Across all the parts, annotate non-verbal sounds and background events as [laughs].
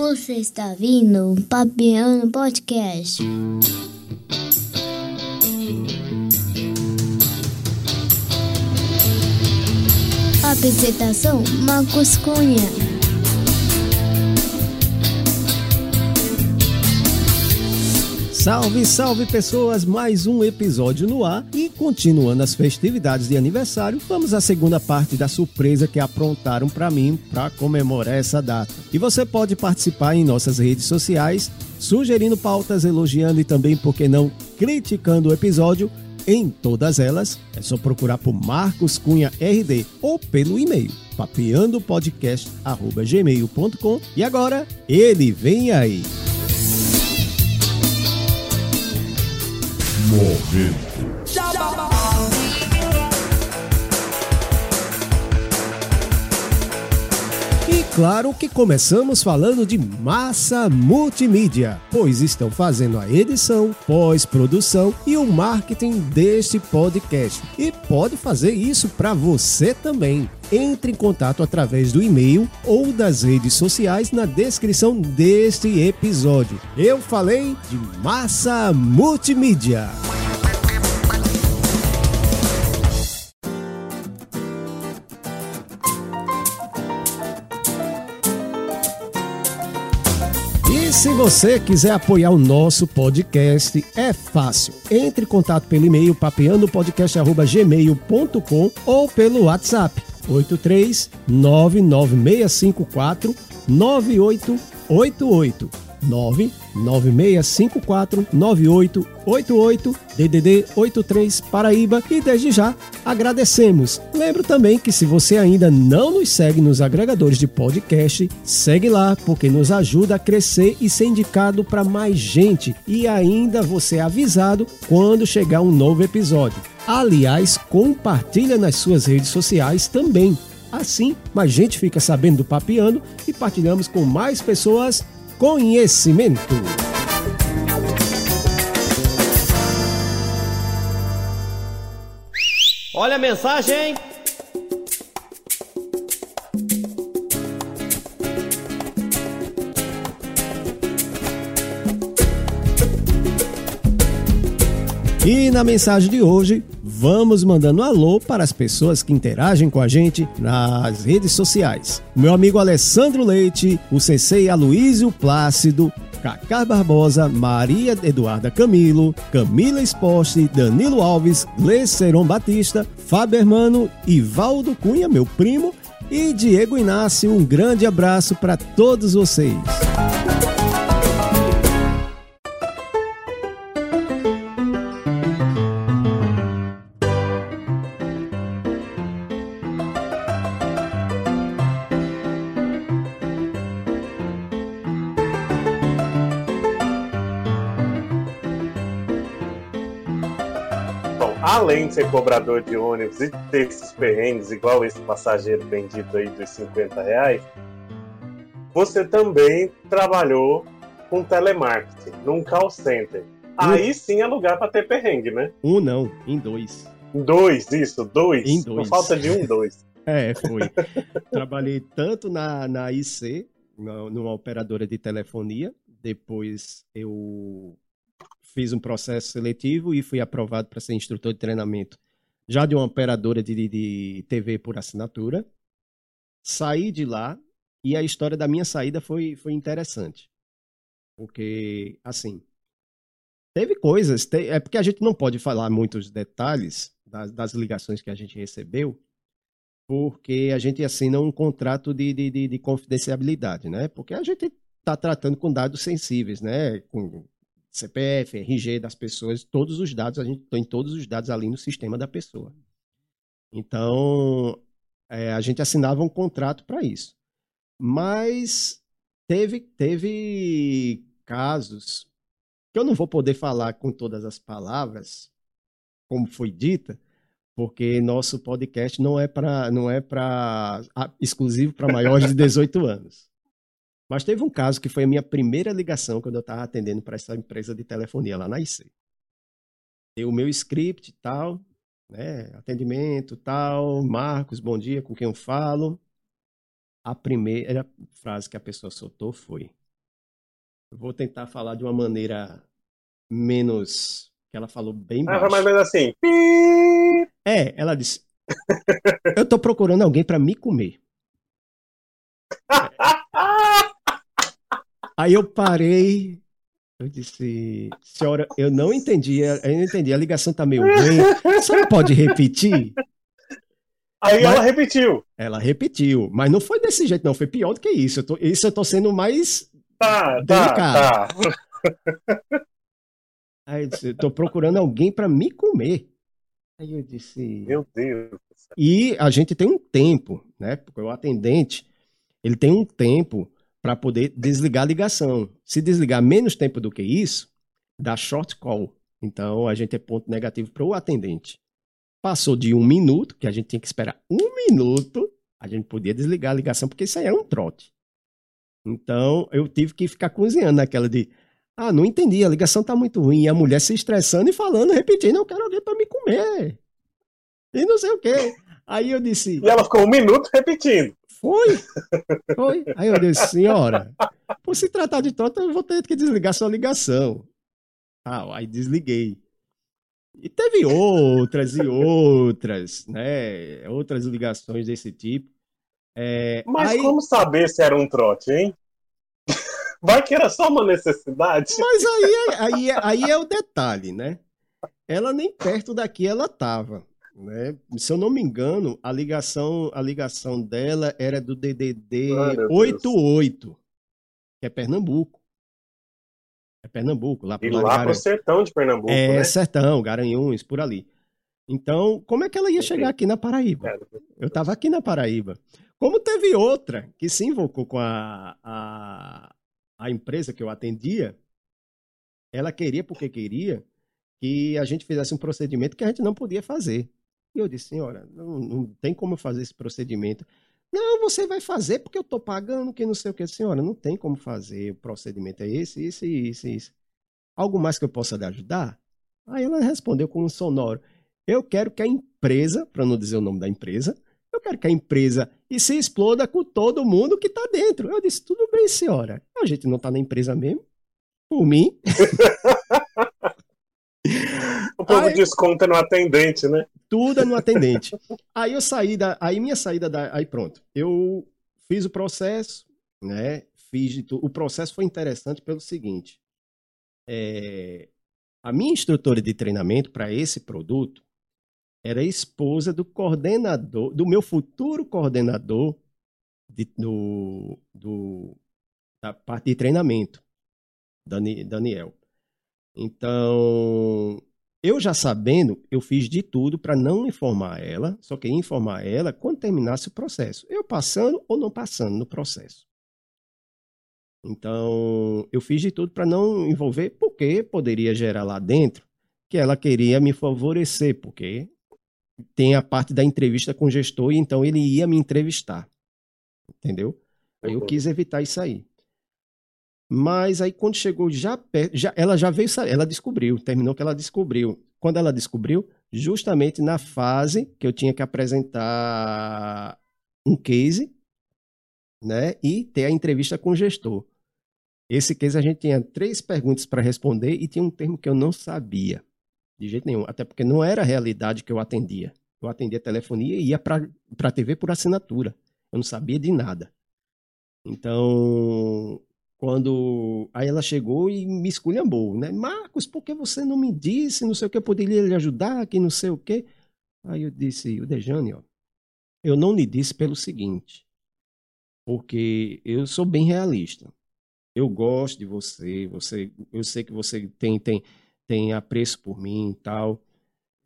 Você está vindo Papiano Podcast. Apresentação Marcos Cunha. Salve, salve pessoas! Mais um episódio no ar e continuando as festividades de aniversário, vamos à segunda parte da surpresa que aprontaram para mim para comemorar essa data. E você pode participar em nossas redes sociais, sugerindo pautas, elogiando e também, por que não, criticando o episódio. Em todas elas, é só procurar por Marcos Cunha RD ou pelo e-mail papeandopodcast.gmail.com E agora, ele vem aí! Momento. E claro que começamos falando de massa multimídia, pois estão fazendo a edição, pós-produção e o marketing deste podcast. E pode fazer isso para você também. Entre em contato através do e-mail ou das redes sociais na descrição deste episódio. Eu falei de massa multimídia. Se você quiser apoiar o nosso podcast, é fácil. Entre em contato pelo e-mail papeandopodcast.gmail.com ou pelo WhatsApp 8399654 9888 996549888 DDD 83 Paraíba e desde já agradecemos. Lembro também que se você ainda não nos segue nos agregadores de podcast, segue lá porque nos ajuda a crescer e ser indicado para mais gente e ainda você é avisado quando chegar um novo episódio. Aliás, compartilha nas suas redes sociais também. Assim, mais gente fica sabendo do Papiano e partilhamos com mais pessoas conhecimento. Olha a mensagem! E na mensagem de hoje, vamos mandando alô para as pessoas que interagem com a gente nas redes sociais. Meu amigo Alessandro Leite, o CC Aloísio Plácido, Cacá Barbosa, Maria Eduarda Camilo, Camila Exposte, Danilo Alves, Leceron Batista, Fábio Hermano, Ivaldo Cunha, meu primo, e Diego Inácio. Um grande abraço para todos vocês. Ser cobrador de ônibus e ter esses perrengues, igual esse passageiro bendito aí dos 50 reais, você também trabalhou com telemarketing, num call center. Aí sim é lugar para ter perrengue, né? Um não, em dois. Dois, isso, dois. Em dois. falta de um, dois. [laughs] É, foi. Trabalhei tanto na, na IC, numa operadora de telefonia, depois eu fiz um processo seletivo e fui aprovado para ser instrutor de treinamento já de uma operadora de, de- TV por assinatura. Saí de lá e a história da minha saída foi, foi interessante. Porque, assim, teve coisas, te- é porque a gente não pode falar muitos detalhes das, das ligações que a gente recebeu, porque a gente assina um contrato de, de, de, de confidencialidade, né? Porque a gente está tratando com dados sensíveis, né? Com CPF, RG das pessoas, todos os dados, a gente tem todos os dados ali no sistema da pessoa. Então, é, a gente assinava um contrato para isso. Mas teve, teve casos que eu não vou poder falar com todas as palavras, como foi dita, porque nosso podcast não é para não é para exclusivo para maiores de 18 anos. Mas teve um caso que foi a minha primeira ligação quando eu estava atendendo para essa empresa de telefonia lá na IC. Deu o meu script e tal, né? Atendimento tal, Marcos, bom dia, com quem eu falo. A primeira frase que a pessoa soltou foi: vou tentar falar de uma maneira menos. que ela falou bem Ah, baixo. mais ou menos assim. É, ela disse: Eu tô procurando alguém pra me comer. [laughs] Aí eu parei. Eu disse, senhora, eu não entendi, eu não entendi, a ligação tá meio ruim. Você não pode repetir? Aí Mas- ela repetiu. Ela repetiu, mas não foi desse jeito, não. Foi pior do que isso. Eu tô- isso eu tô sendo mais. Tá, tá, Delicado. tá. Aí eu disse, eu tô procurando alguém pra me comer. Aí eu disse. Meu Deus. E a gente tem um tempo, né? Porque o atendente, ele tem um tempo para poder desligar a ligação. Se desligar menos tempo do que isso, dá short call. Então a gente é ponto negativo para o atendente. Passou de um minuto, que a gente tinha que esperar um minuto, a gente podia desligar a ligação, porque isso aí é um trote. Então eu tive que ficar cozinhando naquela de. Ah, não entendi, a ligação tá muito ruim. E a mulher se estressando e falando, repetindo, eu quero alguém para me comer. E não sei o quê. Aí eu disse, E ela ficou um minuto repetindo. Foi, foi. Aí eu disse, senhora, por se tratar de trote, eu vou ter que desligar sua ligação. Ah, aí desliguei. E teve outras e outras, né? Outras ligações desse tipo. É, Mas aí- como saber se era um trote, hein? [laughs] Vai que era só uma necessidade. Mas aí, é- aí, é- aí é o detalhe, né? Ela nem perto daqui ela estava. Né? Se eu não me engano, a ligação, a ligação dela era do DDD Deus. 88, que é Pernambuco. É Pernambuco, lá E pro lá pro sertão de Pernambuco, É, né? Sertão, Garanhuns, por ali. Então, como é que ela ia chegar aqui na Paraíba? É, Eu estava aqui na Paraíba. Como teve outra que se invocou com a, a, a empresa que eu atendia, ela queria, porque queria, que a gente fizesse um procedimento que a gente não podia fazer. E eu disse, senhora, não, não tem como fazer esse procedimento. Não, você vai fazer porque eu estou pagando, que não sei o que. Senhora, não tem como fazer. O procedimento é esse, esse, isso, isso. Algo mais que eu possa lhe ajudar? Aí ela respondeu com um sonoro. Eu quero que a empresa, para não dizer o nome da empresa, eu quero que a empresa se exploda com todo mundo que está dentro. Eu disse, tudo bem, senhora. A gente não está na empresa mesmo. Por mim. [laughs] O povo Ai. desconta no atendente, né? Tudo é no atendente. aí eu saí da. Aí minha saída da. Aí pronto. Eu fiz o processo, né? Fiz de tudo. O processo foi interessante pelo seguinte. é, a minha instrutora de treinamento para esse produto era esposa do coordenador, do meu futuro coordenador de- do, do- da parte de treinamento, Dani- Daniel. Então, eu já sabendo, eu fiz de tudo para não informar ela, só queria informar ela quando terminasse o processo. Eu passando ou não passando no processo. Então, eu fiz de tudo para não envolver, porque poderia gerar lá dentro que ela queria me favorecer, porque tem a parte da entrevista com o gestor, e então ele ia me entrevistar. Entendeu? Aí eu quis evitar isso aí. Mas aí quando chegou já já, ela já veio, ela descobriu, terminou que ela descobriu. Quando ela descobriu, justamente na fase que eu tinha que apresentar um case, né, e ter a entrevista com o gestor. Esse case a gente tinha três perguntas para responder e tinha um termo que eu não sabia, de jeito nenhum, até porque não era a realidade que eu atendia. Eu atendia telefonia e ia para a TV por assinatura. Eu não sabia de nada. Então, quando aí ela chegou e me esculhambou, né? Marcos, por que você não me disse, não sei o que, eu poderia lhe ajudar, que não sei o que. Aí eu disse, o Dejane, ó, eu não lhe disse pelo seguinte, porque eu sou bem realista. Eu gosto de você, você, eu sei que você tem tem tem apreço por mim e tal.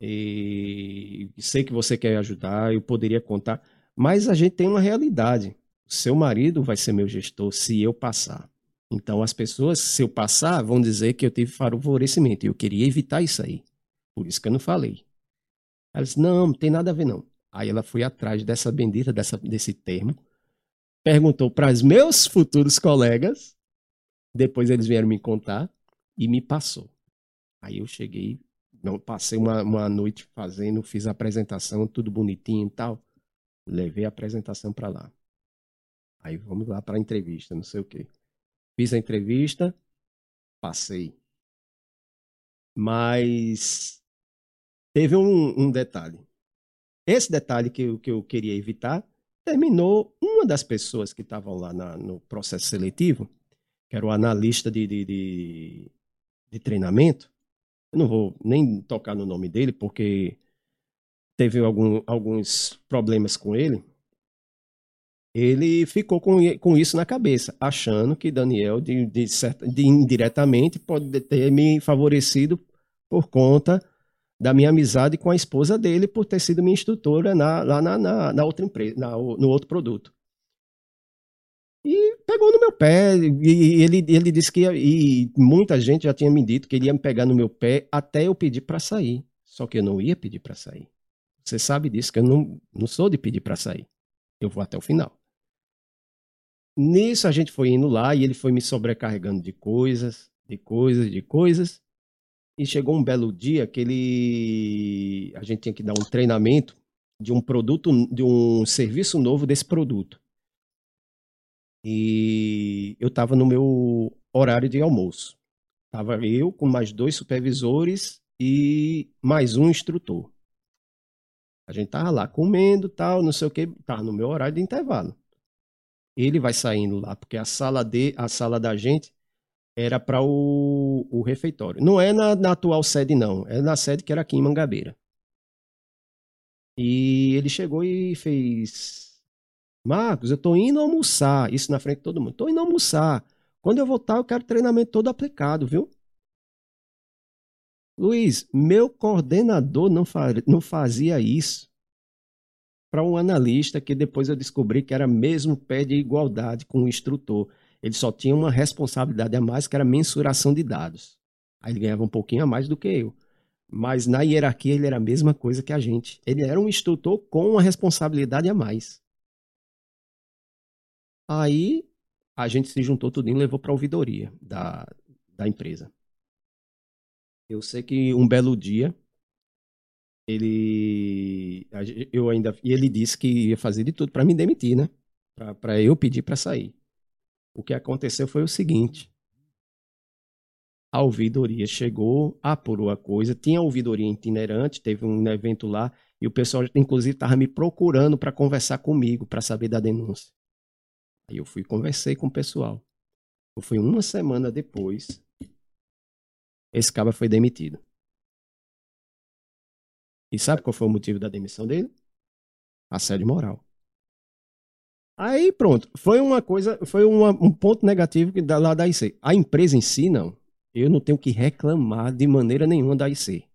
E sei que você quer ajudar, eu poderia contar, mas a gente tem uma realidade. Seu marido vai ser meu gestor se eu passar. Então as pessoas, se eu passar, vão dizer que eu tive favorecimento. E eu queria evitar isso aí. Por isso que eu não falei. Ela disse: não, não tem nada a ver, não. Aí ela foi atrás dessa bendita, dessa, desse termo, perguntou para os meus futuros colegas, depois eles vieram me contar e me passou. Aí eu cheguei, não, passei uma, uma noite fazendo, fiz a apresentação, tudo bonitinho e tal. Levei a apresentação para lá. Aí vamos lá para a entrevista, não sei o quê. Fiz a entrevista, passei. Mas teve um, um detalhe. Esse detalhe que eu, que eu queria evitar terminou uma das pessoas que estavam lá na, no processo seletivo, que era o analista de, de, de, de treinamento. Eu não vou nem tocar no nome dele, porque teve algum, alguns problemas com ele, ele ficou com, com isso na cabeça, achando que Daniel, de, de, certa, de indiretamente, pode ter me favorecido por conta da minha amizade com a esposa dele, por ter sido minha instrutora na, lá na, na, na outra empresa, na, no outro produto. E pegou no meu pé, e ele, ele disse que ia, e muita gente já tinha me dito que ele ia me pegar no meu pé até eu pedir para sair. Só que eu não ia pedir para sair. Você sabe disso, que eu não, não sou de pedir para sair. Eu vou até o final. Nisso a gente foi indo lá e ele foi me sobrecarregando de coisas, de coisas, de coisas. E chegou um belo dia que ele a gente tinha que dar um treinamento de um produto, de um serviço novo desse produto. E eu estava no meu horário de almoço. Tava eu com mais dois supervisores e mais um instrutor. A gente tava lá comendo, tal, não sei o que, tava no meu horário de intervalo. Ele vai saindo lá, porque a sala de, a sala da gente era para o, o refeitório. Não é na, na atual sede não, é na sede que era aqui em Mangabeira. E ele chegou e fez: Marcos, eu tô indo almoçar. Isso na frente de todo mundo. Tô indo almoçar. Quando eu voltar, eu quero treinamento todo aplicado, viu? Luiz, meu coordenador não, fa não fazia isso para um analista que depois eu descobri que era mesmo pé de igualdade com o instrutor. Ele só tinha uma responsabilidade a mais, que era mensuração de dados. Aí ele ganhava um pouquinho a mais do que eu. Mas na hierarquia ele era a mesma coisa que a gente. Ele era um instrutor com uma responsabilidade a mais. Aí a gente se juntou tudo e levou para a ouvidoria da, da empresa. Eu sei que um belo dia ele eu ainda e ele disse que ia fazer de tudo para me demitir, né? Para eu pedir para sair. O que aconteceu foi o seguinte: a ouvidoria chegou, apurou a coisa, tinha ouvidoria itinerante, teve um evento lá e o pessoal inclusive estava me procurando para conversar comigo para saber da denúncia. Aí eu fui conversei com o pessoal. Fui uma semana depois esse cara foi demitido. E sabe qual foi o motivo da demissão dele? Assédio moral. Aí pronto, foi uma coisa, foi uma, um ponto negativo que da, lá da IC. A empresa em si, não. Eu não tenho que reclamar de maneira nenhuma da IC.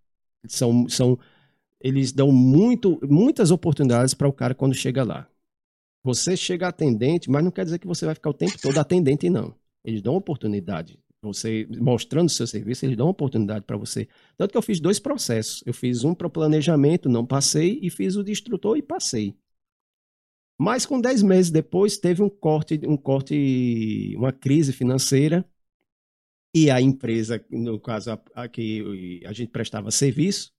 São, são, eles dão muito, muitas oportunidades para o cara quando chega lá. Você chega atendente, mas não quer dizer que você vai ficar o tempo todo atendente, não. Eles dão oportunidade você mostrando seu serviço, eles dão uma oportunidade para você. Tanto que eu fiz dois processos. Eu fiz um para o planejamento, não passei, e fiz o de instrutor e passei. Mas com 10 meses depois teve um corte, um corte, uma crise financeira e a empresa, no caso a, a que a gente prestava serviço,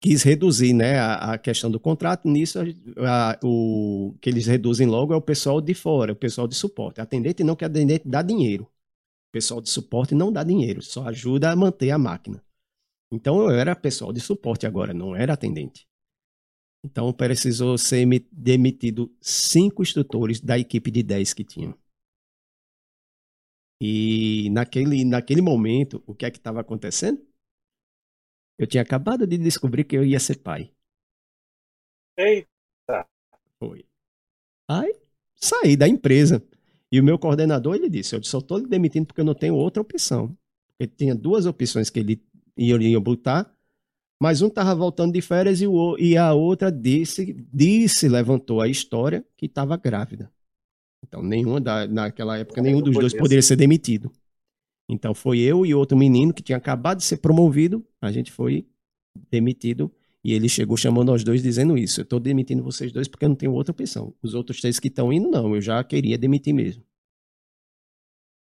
quis reduzir né, a, a questão do contrato. Nisso, a, o que eles reduzem logo é o pessoal de fora, o pessoal de suporte. Atendente não que atendente dá dinheiro pessoal de suporte não dá dinheiro, só ajuda a manter a máquina. Então eu era pessoal de suporte agora, não era atendente. Então precisou ser demitido cinco instrutores da equipe de 10 que tinham. E naquele, naquele momento, o que é que estava acontecendo? Eu tinha acabado de descobrir que eu ia ser pai. Eita! Foi. Aí saí da empresa. E o meu coordenador, ele disse, eu só estou demitindo porque eu não tenho outra opção. Ele tinha duas opções que ele ia botar, mas um estava voltando de férias e, o, e a outra disse, disse, levantou a história que estava grávida. Então, nenhuma da, naquela época, nenhum dos dois poderia ser demitido. Então, foi eu e outro menino que tinha acabado de ser promovido, a gente foi demitido e ele chegou chamando aos dois dizendo isso. Eu estou demitindo vocês dois porque eu não tenho outra opção. Os outros três que estão indo, não. Eu já queria demitir mesmo.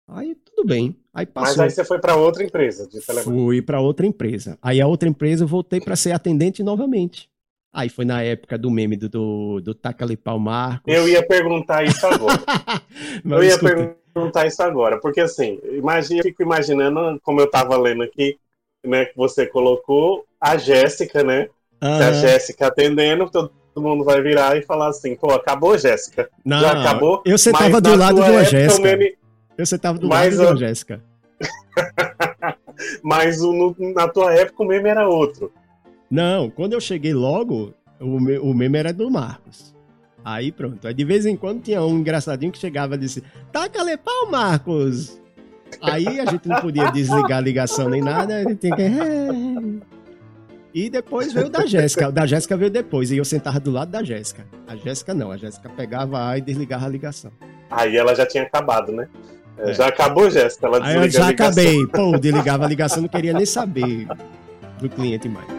Aí tudo bem. Aí passou. Mas aí você foi para outra empresa de telemarketing. Fui para outra empresa. Aí a outra empresa eu voltei para ser atendente novamente. Aí foi na época do meme do, do, do Tacalipau Marcos. Eu ia perguntar isso agora. [laughs] eu ia perguntar perguntar isso agora, porque assim, imagina, eu fico imaginando, como eu estava lendo aqui, né, que você colocou, a Jéssica, né? Aham. A Jéssica atendendo, todo mundo vai virar e falar assim, pô, acabou, Jéssica. Não, Já acabou? Eu sentava Mas do lado de uma Jéssica. meme- Eu sentava do Mas, lado de uma Jéssica. [laughs] Mas o- no- na tua época o meme era outro. Não, quando eu cheguei logo, o, me- o meme era do Marcos. Aí pronto. Aí de vez em quando tinha um engraçadinho que chegava e disse: Taca-lhe pau, Marcos! Aí a gente não podia desligar a ligação nem nada, a gente tinha que. E depois veio o da Jéssica. O da Jéssica veio depois. E eu sentava do lado da Jéssica. A Jéssica não. A Jéssica pegava A e desligava a ligação. Aí ela já tinha acabado, né? É. Já acabou, Jéssica. Ela Aí eu já acabei. Pô, desligava a ligação, não queria nem saber do cliente mais.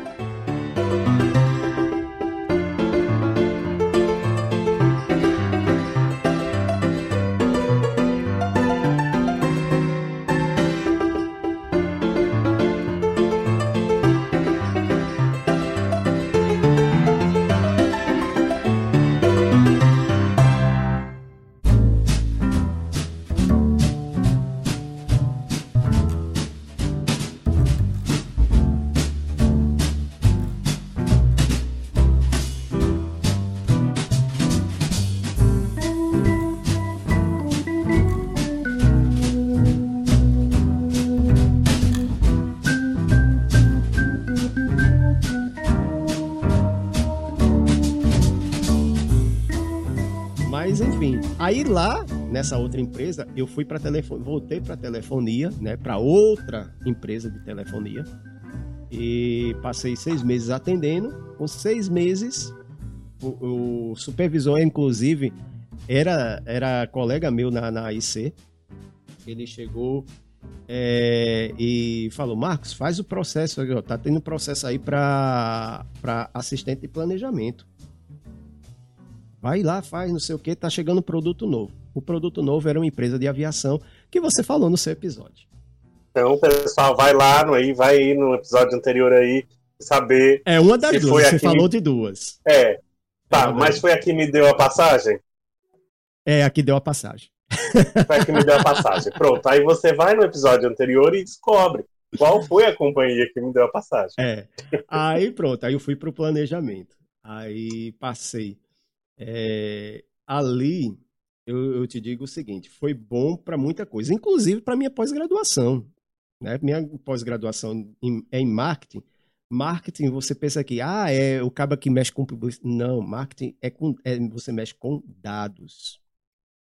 Nessa outra empresa, eu fui para telefone, voltei para telefonia, né, para outra empresa de telefonia e passei seis meses atendendo. Com seis meses, o, o supervisor, inclusive, era era colega meu na, na IC. Ele chegou é, e falou: Marcos, faz o processo, ó, tá tendo processo aí para assistente de planejamento. Vai lá, faz, não sei o que, tá chegando produto novo. O produto novo era uma empresa de aviação que você falou no seu episódio. Então, pessoal, vai lá no aí, vai aí no episódio anterior aí saber. É uma das duas, você falou de duas. É, tá, É mas foi a que me deu a passagem? É, aqui deu a passagem. [laughs] Foi a que me deu a passagem. Pronto, aí você vai no episódio anterior e descobre qual foi a companhia que me deu a passagem. É. Aí pronto, aí eu fui pro planejamento. Aí passei. É, ali, eu, eu te digo o seguinte, foi bom para muita coisa, inclusive para minha pós-graduação. Né? Minha pós-graduação é em marketing. Marketing, você pensa que, ah, é o cara que mexe com publicidade. Não, marketing é, com, é você mexe com dados.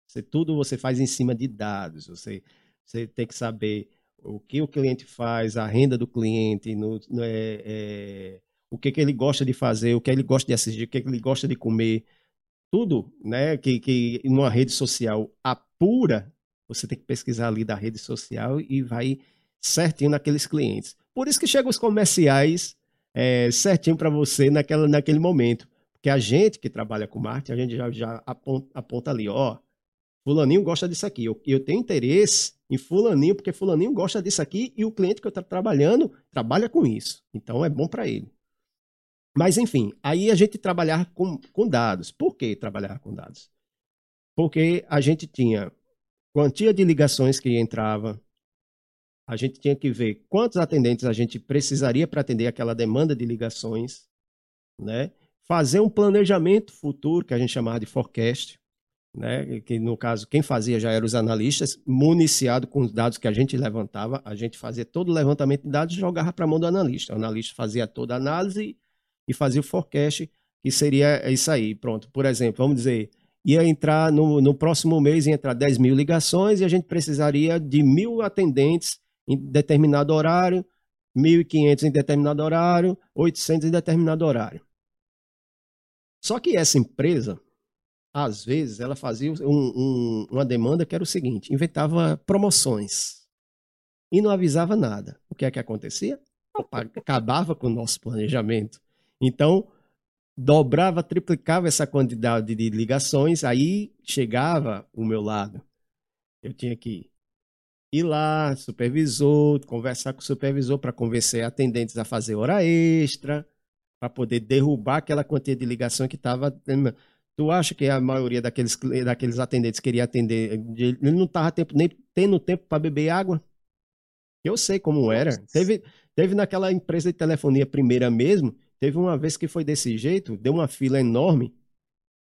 Você, tudo você faz em cima de dados. Você, você tem que saber o que o cliente faz, a renda do cliente, no, no- é, é, o que, que ele gosta de fazer, o que ele gosta de assistir, o que ele gosta de comer. Tudo né, que, que numa rede social apura, você tem que pesquisar ali da rede social e vai certinho naqueles clientes. Por isso que chegam os comerciais é, certinho para você naquela, naquele momento. Porque a gente que trabalha com marketing, a gente já, já aponta, aponta ali, ó, fulaninho gosta disso aqui. Eu, eu tenho interesse em fulaninho, porque fulaninho gosta disso aqui e o cliente que eu estou trabalhando trabalha com isso. Então é bom para ele. Mas enfim, aí a gente trabalhar com, com dados. Por que trabalhar com dados? Porque a gente tinha quantia de ligações que entrava, a gente tinha que ver quantos atendentes a gente precisaria para atender aquela demanda de ligações, né? Fazer um planejamento futuro, que a gente chamava de forecast, né? Que no caso, quem fazia já eram os analistas, municiado com os dados que a gente levantava, a gente fazia todo o levantamento de dados e jogava para a mão do analista. O analista fazia toda a análise e fazia o forecast, que seria isso aí. Pronto, por exemplo, vamos dizer, ia entrar no, no próximo mês, ia entrar 10 mil ligações e a gente precisaria de mil atendentes em determinado horário, 1.500 em determinado horário, 800 em determinado horário. Só que essa empresa, às vezes, ela fazia um- um- uma demanda que era o seguinte: inventava promoções e não avisava nada. O que é que acontecia? Opa, acabava com o nosso planejamento. Então, dobrava, triplicava essa quantidade de ligações, aí chegava o meu lado. Eu tinha que ir lá, supervisor, conversar com o supervisor para convencer atendentes a fazer hora extra, para poder derrubar aquela quantia de ligação que estava. Tu acha que a maioria daqueles, daqueles atendentes queria atender, ele não tava tempo, nem tendo tempo para beber água? Eu sei como era. Teve, teve naquela empresa de telefonia primeira mesmo, teve uma vez que foi desse jeito, deu uma fila enorme.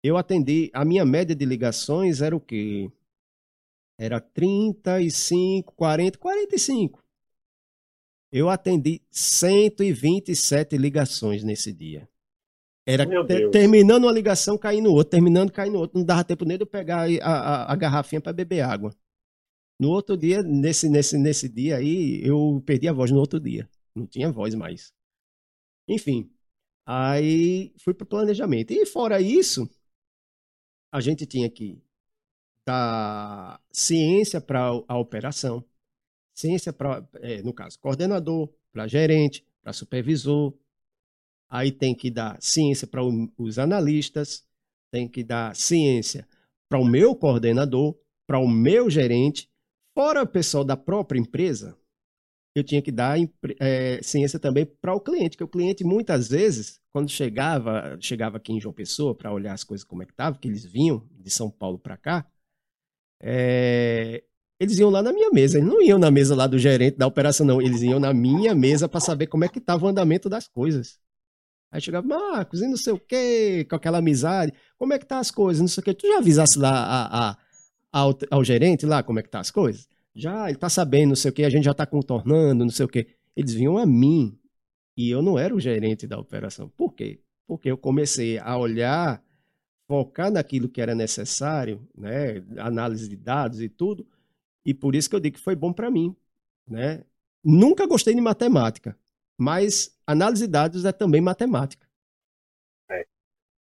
Eu atendi, a minha média de ligações era o quê? Era 35, 40, 45. Eu atendi 127 ligações nesse dia. Era te, terminando uma ligação, caindo outra, terminando, caindo outra. Não dava tempo nem de eu pegar a, a, a garrafinha para beber água. No outro dia, nesse, nesse, nesse dia aí, eu perdi a voz no outro dia. Não tinha voz mais. Enfim, aí fui para o planejamento. E fora isso, a gente tinha que dar ciência para a operação, ciência para, é, no caso, coordenador, para gerente, para supervisor. Aí tem que dar ciência para os analistas, tem que dar ciência para o meu coordenador, para o meu gerente, fora o pessoal da própria empresa. Eu tinha que dar é, ciência também para o cliente, que o cliente muitas vezes, quando chegava, chegava aqui em João Pessoa para olhar as coisas como é que estavam, que eles vinham de São Paulo para cá, é, eles iam lá na minha mesa, eles não iam na mesa lá do gerente da operação, não. Eles iam na minha mesa para saber como é que estava o andamento das coisas. Aí chegava, Marcos, e não sei o quê, com aquela amizade, como é que tá as coisas, não sei o quê. Tu já avisasse lá a, a, ao, ao gerente lá como é que tá as coisas? Já, ele tá sabendo, não sei o quê, a gente já tá contornando, não sei o quê. Eles vinham a mim, e eu não era o gerente da operação. Por quê? Porque eu comecei a olhar focar naquilo que era necessário, né, análise de dados e tudo, e por isso que eu digo que foi bom para mim, né? Nunca gostei de matemática, mas análise de dados é também matemática. É.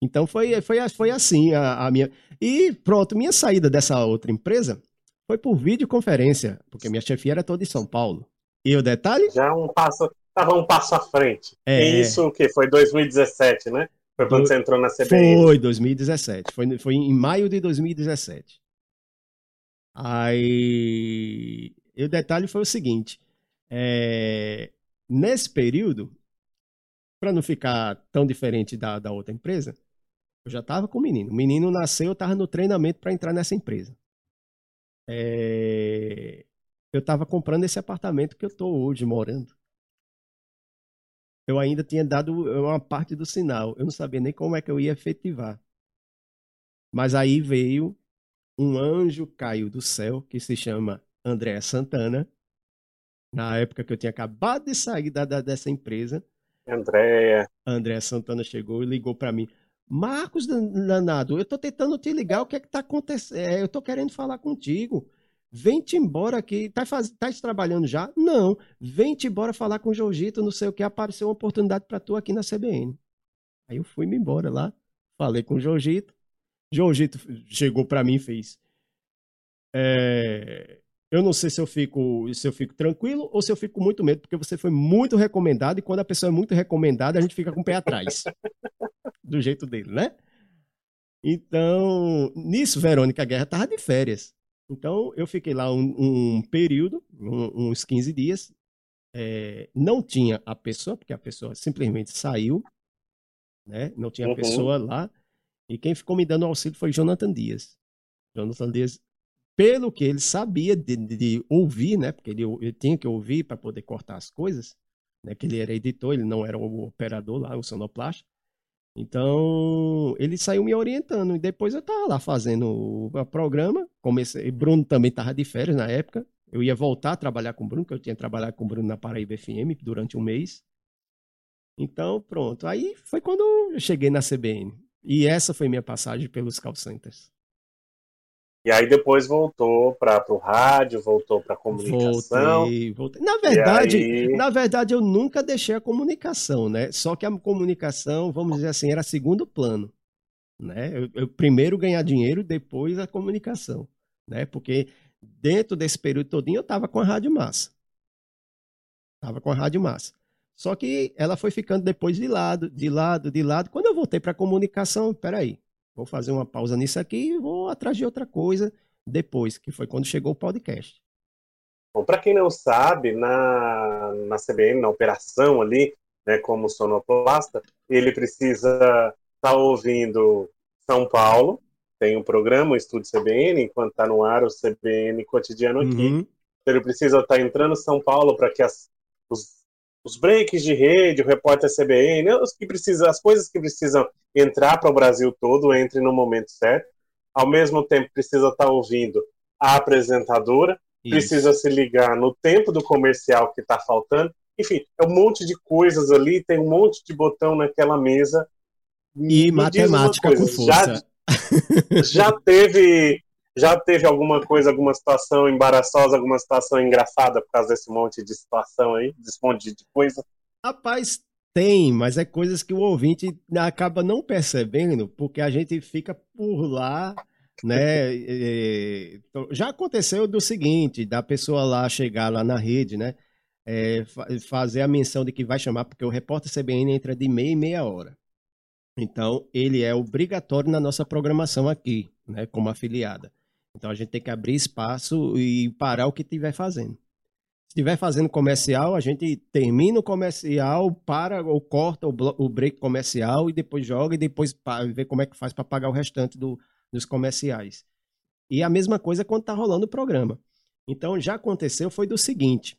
Então foi, foi, foi assim a, a, minha. E pronto, minha saída dessa outra empresa foi por videoconferência, porque minha chefia era toda em São Paulo. E o detalhe? Já um passo, estava um passo à frente. É... E isso o que foi 2017, né? Foi quando você entrou na CBN? Foi, 2017. Foi, foi em maio de 2017. Aí. E o detalhe foi o seguinte: é, nesse período, para não ficar tão diferente da, da outra empresa, eu já estava com o menino. O menino nasceu, eu estava no treinamento para entrar nessa empresa. É, eu estava comprando esse apartamento que eu estou hoje morando eu ainda tinha dado uma parte do sinal. Eu não sabia nem como é que eu ia efetivar. Mas aí veio um anjo caiu do céu que se chama André Santana. Na época que eu tinha acabado de sair da, da dessa empresa. André. André Santana chegou e ligou para mim. Marcos Danado, eu tô tentando te ligar, o que é que tá acontecendo? É, eu tô querendo falar contigo. Vem-te embora aqui. Tá, faz... tá trabalhando já? Não. Vem-te embora falar com o Jorgito, não sei o que. Apareceu uma oportunidade para tu aqui na CBN. Aí eu fui-me embora lá. Falei com o Jorgito. Jorgito chegou para mim e fez. É... Eu não sei se eu fico se eu fico tranquilo ou se eu fico com muito medo, porque você foi muito recomendado e quando a pessoa é muito recomendada, a gente fica com o pé atrás. [laughs] do jeito dele, né? Então, nisso, Verônica Guerra tava de férias. Então, eu fiquei lá um, um período, um, uns 15 dias. É, não tinha a pessoa, porque a pessoa simplesmente saiu, né? Não tinha a uhum. pessoa lá. E quem ficou me dando auxílio foi Jonathan Dias. Jonathan Dias, pelo que ele sabia de, de, ouvir, né? Porque ele, ele tinha que ouvir para poder cortar as coisas, né? Que ele era editor, ele não era o operador lá, o sonoplasta. Então, ele saiu me orientando. E depois eu tava lá fazendo o programa. Comecei, Bruno também tava de férias na época. Eu ia voltar a trabalhar com o Bruno, que eu tinha trabalhado com o Bruno na Paraíba FM durante um mês. Então, pronto. Aí foi quando eu cheguei na CBN. E essa foi minha passagem pelos call centers. E aí depois voltou para o rádio, voltou para comunicação. Voltei, voltei. Na verdade, aí... na verdade eu nunca deixei a comunicação, né? Só que a comunicação, vamos dizer assim, era segundo plano, né? Eu, eu primeiro ganhar dinheiro, depois a comunicação, né? Porque dentro desse período todinho eu estava com a rádio massa, estava com a rádio massa. Só que ela foi ficando depois de lado, de lado, de lado. Quando eu voltei para a comunicação, peraí, Vou fazer uma pausa nisso aqui e vou atrás de outra coisa depois, que foi quando chegou o podcast. Bom, para quem não sabe, na, na CBN, na operação ali, né, como sonoplasta, ele precisa estar tá ouvindo São Paulo, tem um programa, o Estúdio CBN, enquanto está no ar o CBN cotidiano aqui. Uhum. Ele precisa estar entrando em São Paulo para que as, os, os breaks de rede, o repórter CBN, os que precisam, as coisas que precisam entrar para o Brasil todo entrem no momento certo. Ao mesmo tempo, precisa estar ouvindo a apresentadora, Isso. precisa se ligar no tempo do comercial que está faltando. Enfim, é um monte de coisas ali, tem um monte de botão naquela mesa. E Me matemática com coisa, já- força. [laughs] já teve já teve alguma coisa, alguma situação embaraçosa, alguma situação engraçada por causa desse monte de situação aí, desse monte de coisa? Rapaz, tem, mas é coisas que o ouvinte acaba não percebendo, porque a gente fica por lá, né? Já aconteceu do seguinte, da pessoa lá chegar lá na rede, né? é, fa- fazer a menção de que vai chamar, porque o repórter CBN entra de meia e meia hora. Então, ele é obrigatório na nossa programação aqui, né? Como afiliada. Então, a gente tem que abrir espaço e parar o que estiver fazendo. Se estiver fazendo comercial, a gente termina o comercial, para ou corta o, break comercial e depois joga e depois vê como é que faz para pagar o restante do- dos comerciais. E a mesma coisa quando está rolando o programa. Então já aconteceu, foi do seguinte: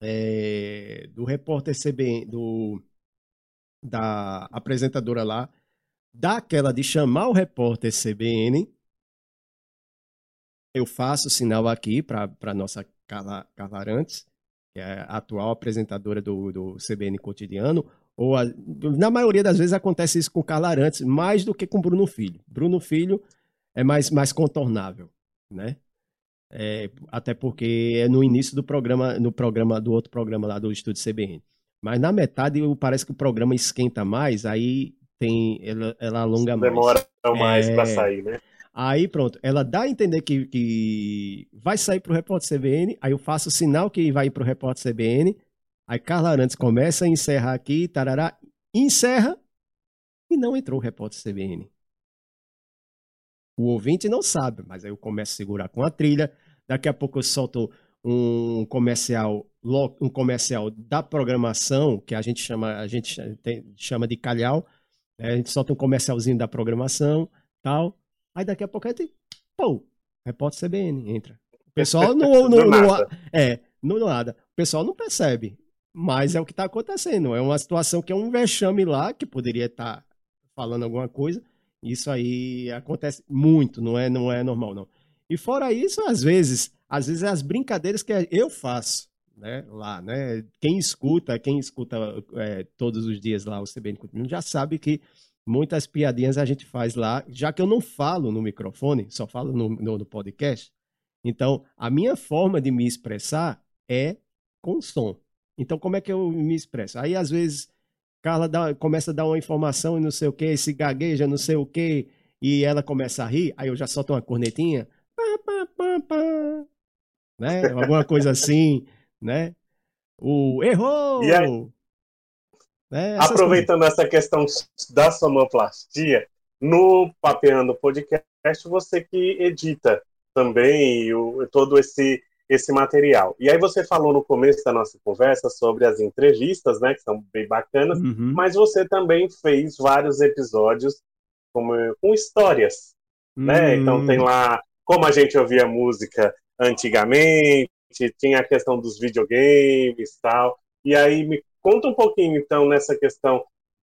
é, do repórter CBN, do, da apresentadora lá, daquela de chamar o repórter CBN, eu faço sinal aqui para a nossa Carla, Carla Arantes, que é a atual apresentadora do, do CBN Cotidiano, ou a- na maioria das vezes acontece isso com Carla Arantes, mais do que com Bruno Filho. Bruno Filho é mais, mais contornável, né? É, até porque é no início do programa, no programa do outro programa lá do Estúdio CBN. Mas na metade parece que o programa esquenta mais, aí tem ela, ela alonga mais. Demora mais É. pra sair, né? Aí pronto, ela dá a entender que, que vai sair pro repórter CBN, aí eu faço o sinal que vai ir pro repórter CBN, aí Carla Arantes começa a encerrar aqui, tarará, encerra e não entrou o repórter CBN. O ouvinte não sabe, mas aí eu começo a segurar com a trilha, daqui a pouco eu solto um comercial, um comercial da programação, que a gente chama, a gente chama de calhau, né? a gente solta um comercialzinho da programação, tal, Aí daqui a pouco a gente, pô, repórter CBN, entra. O pessoal [laughs] não, não, não- é, não nada. O pessoal não percebe, mas é o que está acontecendo. É uma situação que é um vexame lá, que poderia estar falando alguma coisa. Isso aí acontece muito, não é, não é normal, não. E fora isso, às vezes, às vezes é as brincadeiras que eu faço, né, lá, né? Quem escuta, quem escuta é, todos os dias lá o CBN Continuo já sabe que muitas piadinhas a gente faz lá, já que eu não falo no microfone, só falo no, no, no podcast. Então, a minha forma de me expressar é com som. Então, como é que eu me expresso? Aí, às vezes, Carla dá- começa a dar uma informação e não sei o que, se gagueja, não sei o que, e ela começa a rir, aí eu já solto uma cornetinha, pá, pá, pá, pá, né? Alguma coisa assim, né? O errou! E aí- Né? Essas Aproveitando essa questão da sonoplastia, no Papeando Podcast, você que edita também o, todo esse, esse material. E aí você falou no começo da nossa conversa sobre as entrevistas, né, que são bem bacanas, Uhum. mas você também fez vários episódios como, com histórias, né? Hum. Então tem lá como a gente ouvia música antigamente, tinha a questão dos videogames e tal. E aí me conta um pouquinho então nessa questão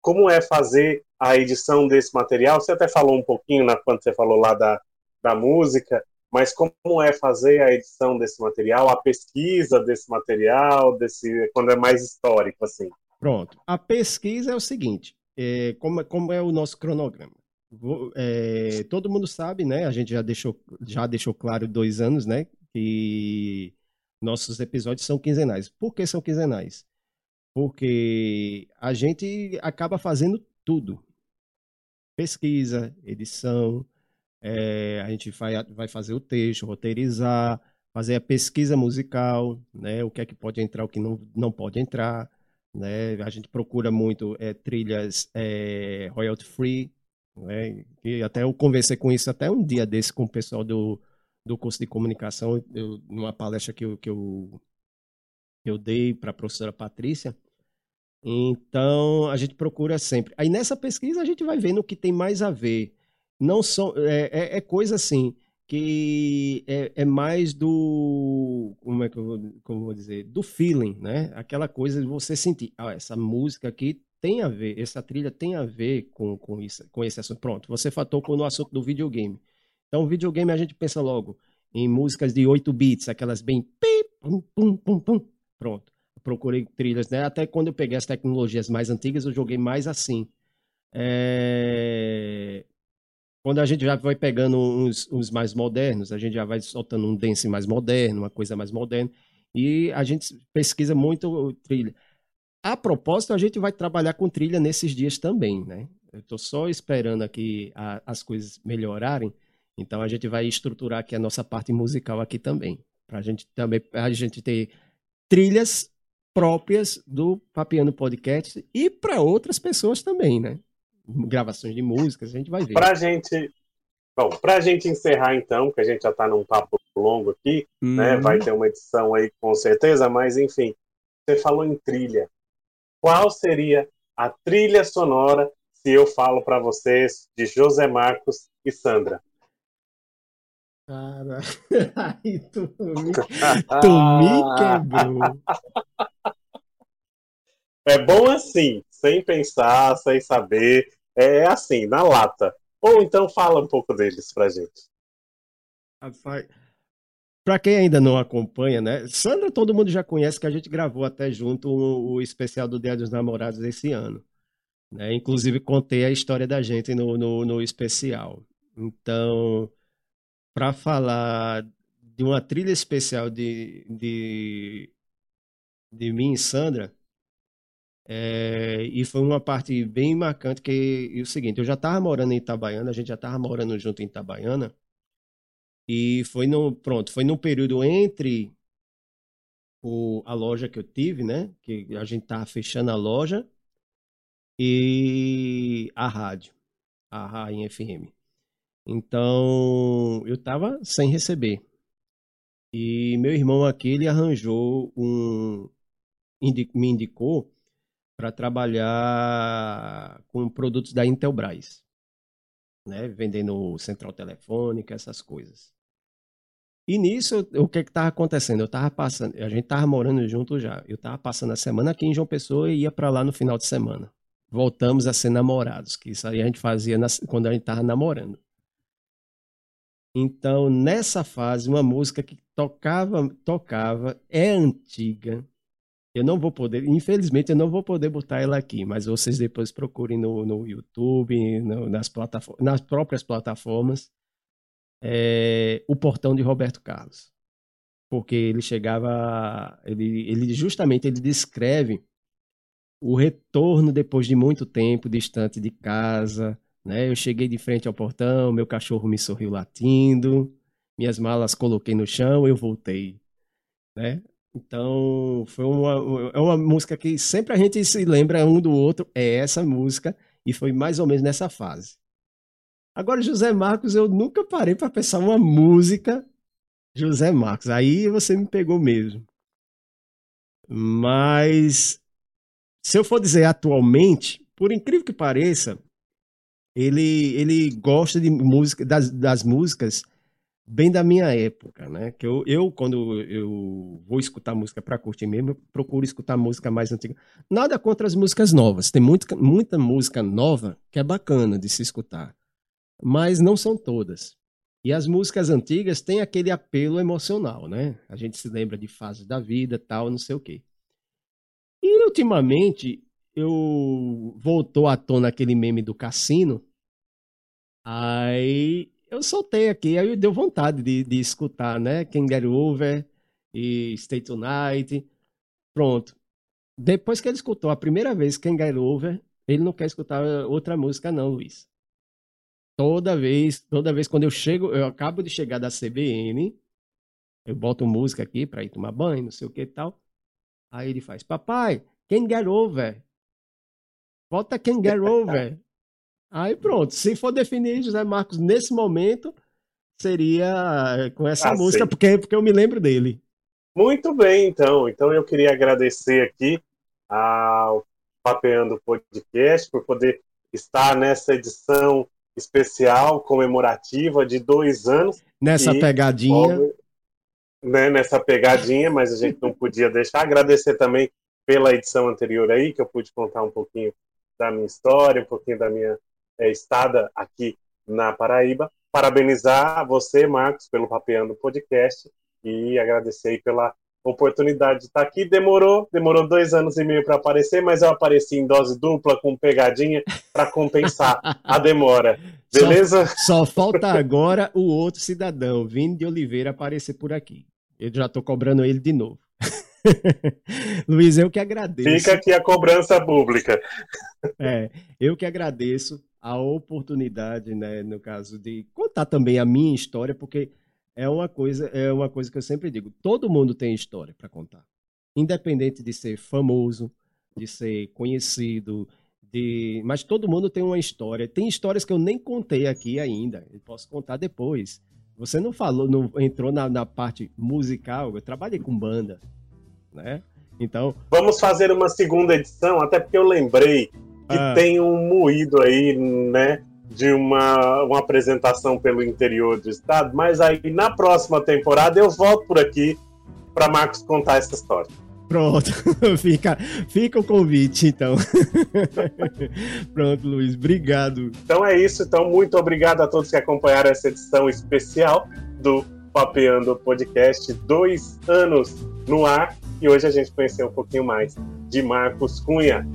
como é fazer a edição desse material. Você até falou um pouquinho na quando você falou lá da, da música, mas como é fazer a edição desse material, a pesquisa desse material, desse quando é mais histórico assim. Pronto. A pesquisa é o seguinte: é, como, como é o nosso cronograma? É, todo mundo sabe, né? A gente já deixou, já deixou claro dois anos, né? Que nossos episódios são quinzenais. Por que são quinzenais? Porque a gente acaba fazendo tudo: pesquisa, edição, é, a gente vai, vai fazer o texto, roteirizar, fazer a pesquisa musical, né? O que é que pode entrar, o que não, não pode entrar né? A gente procura muito é, trilhas é, royalty free, né? E até eu conversei com isso até um dia desse com o pessoal do, do curso de comunicação, eu, numa palestra que eu, que eu, eu dei para a professora Patrícia. Então, a gente procura sempre. Aí nessa pesquisa a gente vai vendo o que tem mais a ver. não são. É, é, é coisa assim que é, é, mais do. Como é que eu vou, como vou dizer? Do feeling, né? Aquela coisa de você sentir. Ah, essa música aqui tem a ver, essa trilha tem a ver com, com, isso, com esse assunto. Pronto, você tocou no assunto do videogame. Então, videogame a gente pensa logo em músicas de 8 bits, aquelas bem. Pum, pum, pum, pum. Pronto. Procurei trilhas, né? Até quando eu peguei as tecnologias mais antigas, eu joguei mais assim. É... Quando a gente já vai pegando uns, uns, mais modernos, a gente já vai soltando um dance mais moderno, uma coisa mais moderna. E a gente pesquisa muito trilha. A propósito, a gente vai trabalhar com trilha nesses dias também, né? Eu estou só esperando aqui a, as coisas melhorarem. Então a gente vai estruturar aqui a nossa parte musical aqui também. Para a gente também a gente ter trilhas próprias do Papiano Podcast e para outras pessoas também, né? gravações de músicas, a gente vai ver. Pra gente. Bom, pra gente encerrar então, que a gente já tá num papo longo aqui, uhum. né? Vai ter uma edição aí com certeza, mas enfim, você falou em trilha. Qual seria a trilha sonora se eu falo para vocês de José Marcos e Sandra? Cara, [laughs] aí tu me, [laughs] tu me quebrou. É bom assim, sem pensar, sem saber. É assim, na lata. Ou então fala um pouco deles pra gente. Rapaz, pra quem ainda não acompanha, né? Sandra, todo mundo já conhece que a gente gravou até junto o, o especial do Dia dos Namorados esse ano. Né? Inclusive, contei a história da gente no, no, no especial. Então, para falar de uma trilha especial de, de, de mim e Sandra, é, e foi uma parte bem marcante que é o seguinte, eu já estava morando em Itabaiana, a gente já estava morando junto em Itabaiana, e foi no, pronto, foi no período entre o, a loja que eu tive, né, que a gente estava fechando a loja, e a rádio, a Rainha FM. Então, eu estava sem receber. E meu irmão aqui, ele arranjou um, me indicou para trabalhar com produtos da Intelbras, né? vendendo central telefônica, essas coisas. E nisso, o que estava acontecendo? Eu estava passando, a gente estava morando junto já. Eu estava passando a semana aqui em João Pessoa e ia para lá no final de semana. Voltamos a ser namorados, que isso aí a gente fazia quando a gente estava namorando. Então, nessa fase, uma música que tocava, tocava, é antiga, eu não vou poder, infelizmente, eu não vou poder botar ela aqui, mas vocês depois procurem no, no YouTube, no, nas, plataformas, nas próprias plataformas, é, o portão de Roberto Carlos. Porque ele chegava, ele, ele justamente ele descreve o retorno depois de muito tempo distante de casa, né? Eu cheguei de frente ao portão, meu cachorro me sorriu latindo, minhas malas coloquei no chão, eu voltei, né? Então, foi uma, é uma música que sempre a gente se lembra um do outro, é essa música, e foi mais ou menos nessa fase. Agora, José Marcos, eu nunca parei para pensar uma música José Marcos. Aí você me pegou mesmo. Mas, se eu for dizer atualmente, por incrível que pareça, ele, ele gosta de música, das, das músicas bem da minha época, né? Que eu, eu quando eu vou escutar música para curtir mesmo, eu procuro escutar música mais antiga. Nada contra as músicas novas. Tem muita, muita música nova que é bacana de se escutar, mas não são todas. E as músicas antigas têm aquele apelo emocional, né? A gente se lembra de fases da vida, tal, não sei o quê. E ultimamente eu voltou à tona aquele meme do cassino. Aí eu soltei aqui, aí deu vontade de, de escutar, né? Get Over e Stay Tonight. Pronto. Depois que ele escutou a primeira vez Get Over, ele não quer escutar outra música, não, Luiz. Toda vez, toda vez quando eu chego, eu acabo de chegar da CBN, eu boto música aqui para ir tomar banho, não sei o que e tal. Aí ele faz, papai, Can Get Over. Volta Get Over. Aí pronto, se for definir José Marcos nesse momento, seria com essa ah, música, porque, porque eu me lembro dele. Muito bem, então. Então eu queria agradecer aqui ao Papeando Podcast por poder estar nessa edição especial, comemorativa de dois anos. Nessa e, pegadinha. Né, nessa pegadinha, mas a gente não podia deixar. Agradecer também pela edição anterior aí, que eu pude contar um pouquinho da minha história, um pouquinho da minha é, estada aqui na Paraíba. Parabenizar você, Marcos, pelo Papeando Podcast e agradecer pela oportunidade de estar aqui. Demorou, demorou dois anos e meio para aparecer, mas eu apareci em dose dupla com pegadinha para compensar a demora. [laughs] Beleza? Só, só, falta agora o outro cidadão, Vini de Oliveira, aparecer por aqui. Eu já estou cobrando ele de novo. [laughs] Luiz, eu que agradeço. Fica aqui a cobrança pública. É, eu que agradeço a oportunidade, né, no caso de contar também a minha história, porque é uma coisa, é uma coisa que eu sempre digo, todo mundo tem história para contar. Independente de ser famoso, de ser conhecido, de, mas todo mundo tem uma história. Tem histórias que eu nem contei aqui ainda, eu posso contar depois. Você não falou, não entrou na, na parte musical, eu trabalhei com banda, né? Então. Vamos fazer uma segunda edição, até porque eu lembrei que ah. tem um moído aí, né? De uma, uma apresentação pelo interior do estado, mas aí na próxima temporada eu volto por aqui para Marcos contar essa história. Pronto, [laughs] fica, fica o convite, então. [laughs] Pronto, Luiz, obrigado. Então é isso, então muito obrigado a todos que acompanharam essa edição especial do Papeando Podcast, dois anos no ar, e hoje a gente conheceu um pouquinho mais de Marcos Cunha.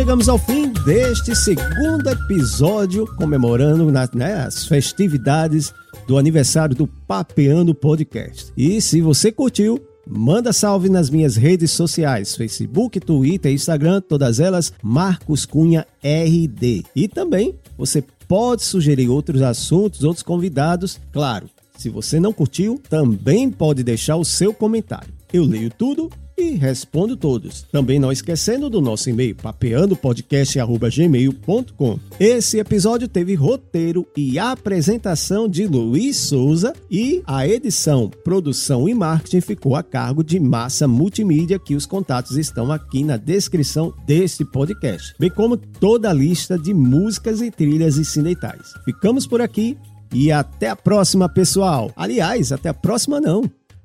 Chegamos ao fim deste segundo episódio comemorando né, as festividades do aniversário do Papeando Podcast. E se você curtiu, manda salve nas minhas redes sociais: Facebook, Twitter, Instagram, todas elas Marcos Cunha RD. E também você pode sugerir outros assuntos, outros convidados. Claro, se você não curtiu, também pode deixar o seu comentário. Eu leio tudo e respondo todos. Também não esquecendo do nosso e-mail papeandopodcast@gmail.com. Esse episódio teve roteiro e apresentação de Luiz Souza e a edição, produção e marketing ficou a cargo de Massa Multimídia, que os contatos estão aqui na descrição deste podcast, bem como toda a lista de músicas e trilhas incidentais. Ficamos por aqui e até a próxima, pessoal. Aliás, até a próxima não.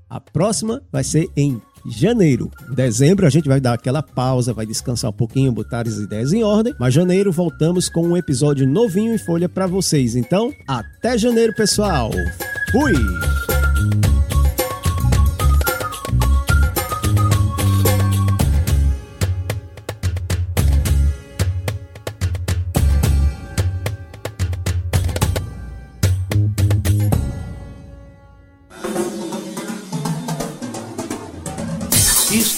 A próxima vai ser em janeiro. Dezembro a gente vai dar aquela pausa, vai descansar um pouquinho, botar as ideias em ordem. Mas janeiro voltamos com um episódio novinho em folha para vocês. Então, até janeiro, pessoal. Fui!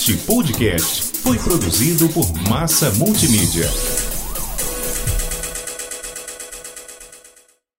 Este podcast foi produzido por Massa Multimídia.